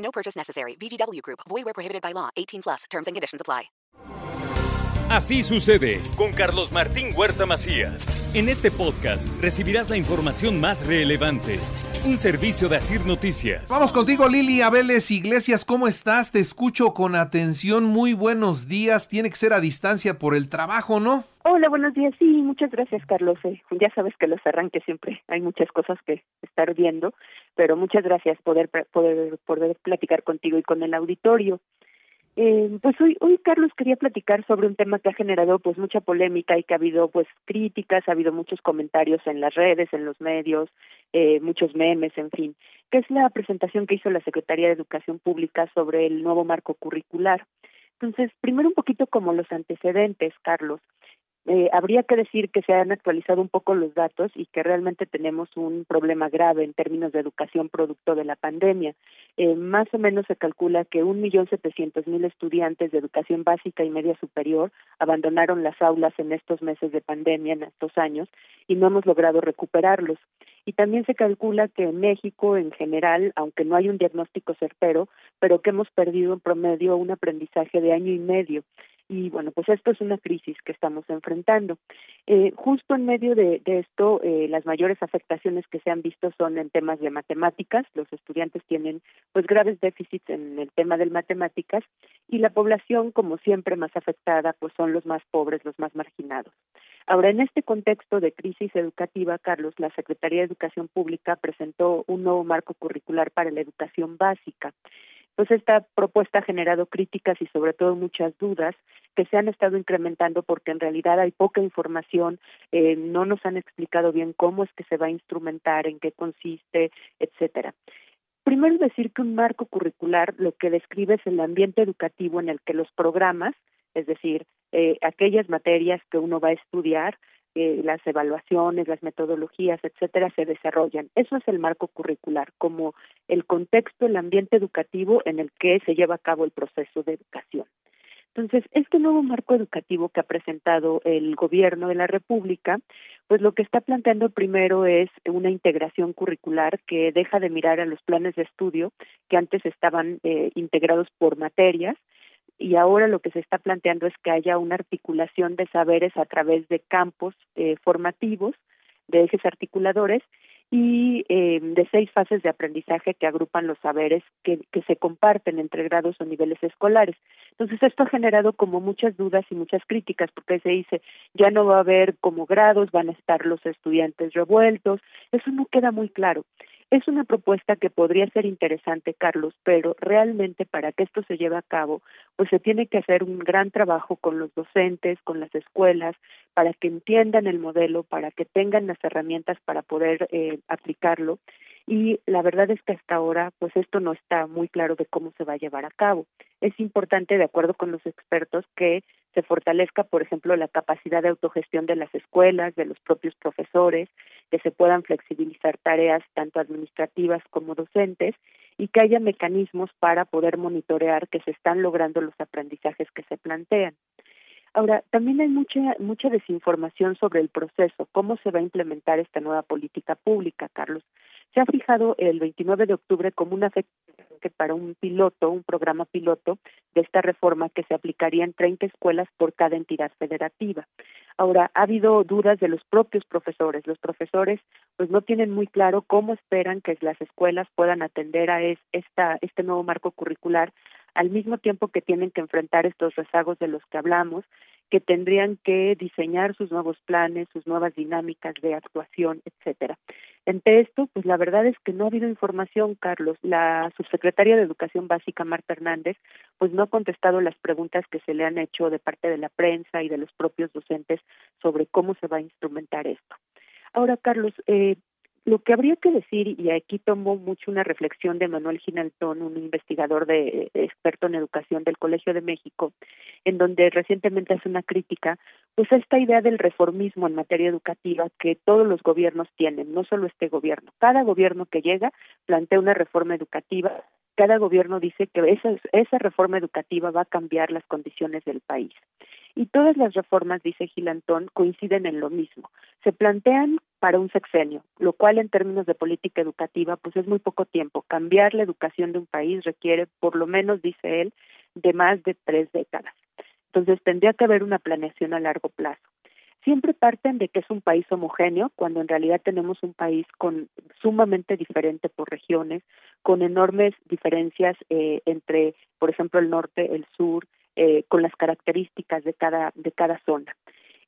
No purchase necessary. VGW Group. Void where prohibited by law. 18 plus. Terms and conditions apply. Así sucede con Carlos Martín Huerta Macías. En este podcast recibirás la información más relevante. Un servicio de Asir Noticias. Vamos contigo, Lili Abeles Iglesias. ¿Cómo estás? Te escucho con atención. Muy buenos días. Tiene que ser a distancia por el trabajo, ¿no? Hola, buenos días. Sí, muchas gracias, Carlos. Eh, ya sabes que los arranques siempre hay muchas cosas que estar viendo, pero muchas gracias poder poder poder platicar contigo y con el auditorio. Eh, pues hoy, hoy Carlos quería platicar sobre un tema que ha generado pues mucha polémica y que ha habido pues críticas, ha habido muchos comentarios en las redes, en los medios, eh, muchos memes, en fin, que es la presentación que hizo la Secretaría de Educación Pública sobre el nuevo marco curricular. Entonces, primero un poquito como los antecedentes, Carlos. Eh, habría que decir que se han actualizado un poco los datos y que realmente tenemos un problema grave en términos de educación producto de la pandemia. Eh, más o menos se calcula que un millón setecientos mil estudiantes de educación básica y media superior abandonaron las aulas en estos meses de pandemia, en estos años, y no hemos logrado recuperarlos. Y también se calcula que en México, en general, aunque no hay un diagnóstico certero, pero que hemos perdido en promedio un aprendizaje de año y medio y bueno, pues esto es una crisis que estamos enfrentando. Eh, justo en medio de, esto, eh, las mayores afectaciones que se han visto son en temas de matemáticas. Los estudiantes tienen pues graves déficits en el tema de matemáticas y la población, como siempre, más afectada pues son los más pobres, los más marginados. Ahora, en este contexto de crisis educativa, Carlos, la Secretaría de Educación Pública presentó un nuevo marco curricular para la educación básica pues esta propuesta ha generado críticas y sobre todo muchas dudas que se han estado incrementando porque en realidad hay poca información, eh, no nos han explicado bien cómo es que se va a instrumentar, en qué consiste, etcétera. Primero decir que un marco curricular lo que describe es el ambiente educativo en el que los programas, es decir, eh, aquellas materias que uno va a estudiar, eh, las evaluaciones, las metodologías, etcétera, se desarrollan. Eso es el marco curricular, como el contexto, el ambiente educativo en el que se lleva a cabo el proceso de educación. Entonces, este nuevo marco educativo que ha presentado el gobierno de la República, pues lo que está planteando primero es una integración curricular que deja de mirar a los planes de estudio que antes estaban eh, integrados por materias y ahora lo que se está planteando es que haya una articulación de saberes a través de campos eh, formativos, de ejes articuladores y eh, de seis fases de aprendizaje que agrupan los saberes que, que se comparten entre grados o niveles escolares. Entonces esto ha generado como muchas dudas y muchas críticas porque se dice ya no va a haber como grados, van a estar los estudiantes revueltos, eso no queda muy claro. Es una propuesta que podría ser interesante, Carlos, pero realmente para que esto se lleve a cabo, pues se tiene que hacer un gran trabajo con los docentes, con las escuelas, para que entiendan el modelo, para que tengan las herramientas para poder eh, aplicarlo. Y la verdad es que hasta ahora, pues esto no está muy claro de cómo se va a llevar a cabo. Es importante, de acuerdo con los expertos, que se fortalezca, por ejemplo, la capacidad de autogestión de las escuelas, de los propios profesores, que se puedan flexibilizar tareas tanto administrativas como docentes y que haya mecanismos para poder monitorear que se están logrando los aprendizajes que se plantean. Ahora, también hay mucha mucha desinformación sobre el proceso, cómo se va a implementar esta nueva política pública, Carlos. Se ha fijado el 29 de octubre como una fecha para un piloto, un programa piloto de esta reforma que se aplicaría en 30 escuelas por cada entidad federativa. Ahora, ha habido dudas de los propios profesores. Los profesores pues no tienen muy claro cómo esperan que las escuelas puedan atender a esta, este nuevo marco curricular al mismo tiempo que tienen que enfrentar estos rezagos de los que hablamos, que tendrían que diseñar sus nuevos planes, sus nuevas dinámicas de actuación, etcétera. Entre esto, pues la verdad es que no ha habido información, Carlos. La subsecretaria de Educación Básica, Marta Hernández, pues no ha contestado las preguntas que se le han hecho de parte de la prensa y de los propios docentes sobre cómo se va a instrumentar esto. Ahora, Carlos, eh, lo que habría que decir, y aquí tomo mucho una reflexión de Manuel Ginaltón, un investigador de, experto en educación del Colegio de México, en donde recientemente hace una crítica, pues esta idea del reformismo en materia educativa que todos los gobiernos tienen, no solo este gobierno. Cada gobierno que llega plantea una reforma educativa cada gobierno dice que esa, esa reforma educativa va a cambiar las condiciones del país. Y todas las reformas, dice Gilantón, coinciden en lo mismo. Se plantean para un sexenio, lo cual en términos de política educativa, pues es muy poco tiempo. Cambiar la educación de un país requiere, por lo menos, dice él, de más de tres décadas. Entonces tendría que haber una planeación a largo plazo siempre parten de que es un país homogéneo, cuando en realidad tenemos un país con sumamente diferente por regiones, con enormes diferencias eh, entre, por ejemplo, el norte, el sur, eh, con las características de cada de cada zona.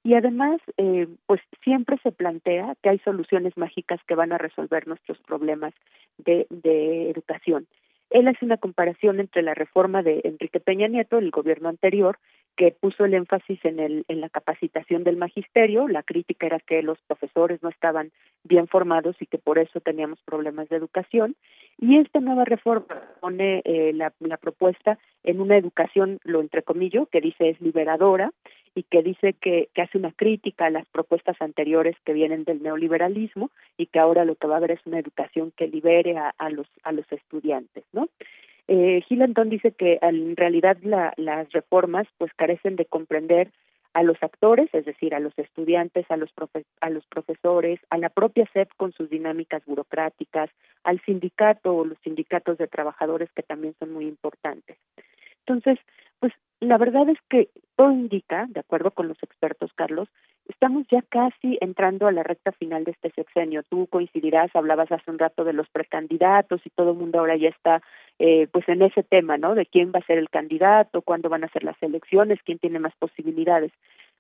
Y además, eh, pues siempre se plantea que hay soluciones mágicas que van a resolver nuestros problemas de, de educación. Él hace una comparación entre la reforma de Enrique Peña Nieto, el gobierno anterior, que puso el énfasis en, el, en la capacitación del magisterio. La crítica era que los profesores no estaban bien formados y que por eso teníamos problemas de educación. Y esta nueva reforma pone eh, la, la, propuesta en una educación, lo entrecomillo, que dice es liberadora y que dice que, que hace una crítica a las propuestas anteriores que vienen del neoliberalismo y que ahora lo que va a haber es una educación que libere a, a los, a los estudiantes, ¿no? Eh, dice que en realidad las reformas pues carecen de comprender a los actores, es decir, a los estudiantes, a los, a los profesores, a la propia SEP con sus dinámicas burocráticas, al sindicato o los sindicatos de trabajadores que también son muy importantes. Entonces, pues la verdad es que todo indica, de acuerdo con los expertos, Carlos, estamos ya casi entrando a la recta final de este sexenio. Tú coincidirás, hablabas hace un rato de los precandidatos y todo el mundo ahora ya está eh, pues en ese tema, ¿no? De quién va a ser el candidato, cuándo van a ser las elecciones, quién tiene más posibilidades.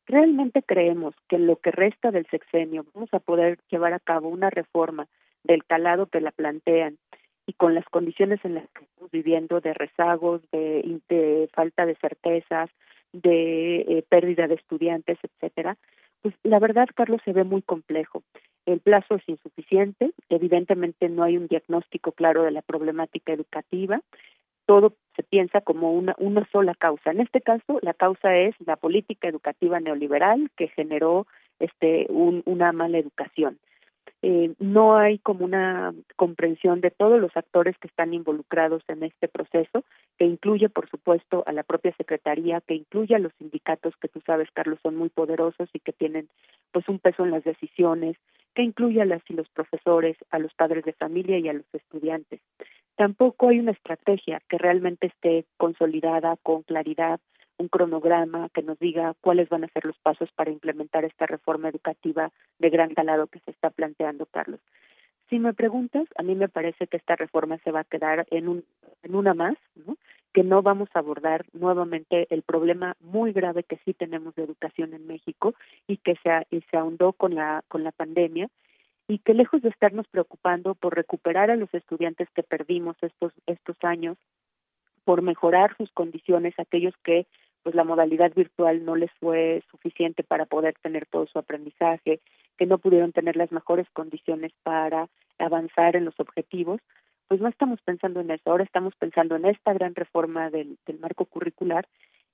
Realmente creemos que en lo que resta del sexenio vamos a poder llevar a cabo una reforma del calado que la plantean y con las condiciones en las que estamos viviendo de rezagos, de, falta de certezas, de eh, pérdida de estudiantes, etcétera, pues la verdad, Carlos, se ve muy complejo. El plazo es insuficiente, evidentemente no hay un diagnóstico claro de la problemática educativa, todo se piensa como una, una sola causa. En este caso, la causa es la política educativa neoliberal que generó este, un, una mala educación eh, no hay como una comprensión de todos los actores que están involucrados en este proceso, que incluye, por supuesto, a la propia Secretaría, que incluye a los sindicatos, que tú sabes, Carlos, son muy poderosos y que tienen pues un peso en las decisiones, que incluye a las y los profesores, a los padres de familia y a los estudiantes. Tampoco hay una estrategia que realmente esté consolidada con claridad un cronograma que nos diga cuáles van a ser los pasos para implementar esta reforma educativa de gran calado que se está planteando, Carlos. Si me preguntas, a mí me parece que esta reforma se va a quedar en, un, en una más, ¿no? que no vamos a abordar nuevamente el problema muy grave que sí tenemos de educación en México y que se, y se ahondó con la, con la pandemia y que lejos de estarnos preocupando por recuperar a los estudiantes que perdimos estos, estos años, por mejorar sus condiciones, aquellos que pues la modalidad virtual no les fue suficiente para poder tener todo su aprendizaje, que no pudieron tener las mejores condiciones para avanzar en los objetivos, pues no estamos pensando en eso, ahora estamos pensando en esta gran reforma del, del marco curricular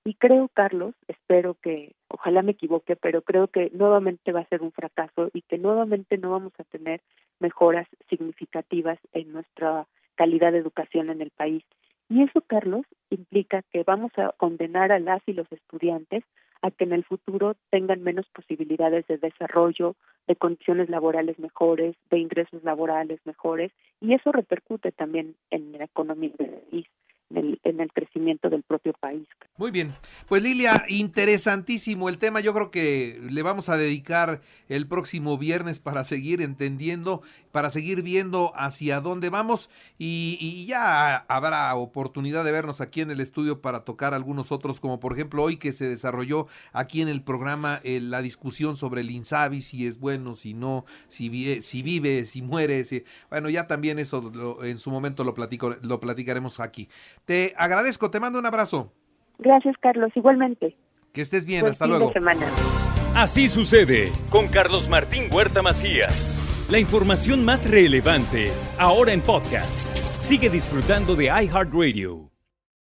y creo, Carlos, espero que, ojalá me equivoque, pero creo que nuevamente va a ser un fracaso y que nuevamente no vamos a tener mejoras significativas en nuestra calidad de educación en el país. Y eso, Carlos, implica que vamos a condenar a las y los estudiantes a que en el futuro tengan menos posibilidades de desarrollo, de condiciones laborales mejores, de ingresos laborales mejores, y eso repercute también en la economía del país en el, crecimiento del propio país. Muy bien, pues Lilia, interesantísimo el tema, yo creo que le vamos a dedicar el próximo viernes para seguir entendiendo, para seguir viendo hacia dónde vamos y, ya habrá oportunidad de vernos aquí en el estudio para tocar algunos otros, como por ejemplo hoy que se desarrolló aquí en el programa eh, la discusión sobre el INSABI, si es bueno, si no, si, si vive, si muere, si, bueno, ya también eso en su momento lo, platico, lo platicaremos aquí. Te agradezco, te mando un abrazo. Gracias, Carlos, igualmente. Que estés bien, hasta luego. Así sucede con Carlos Martín Huerta Macías. La información más relevante, ahora en podcast. Sigue disfrutando de iHeartRadio.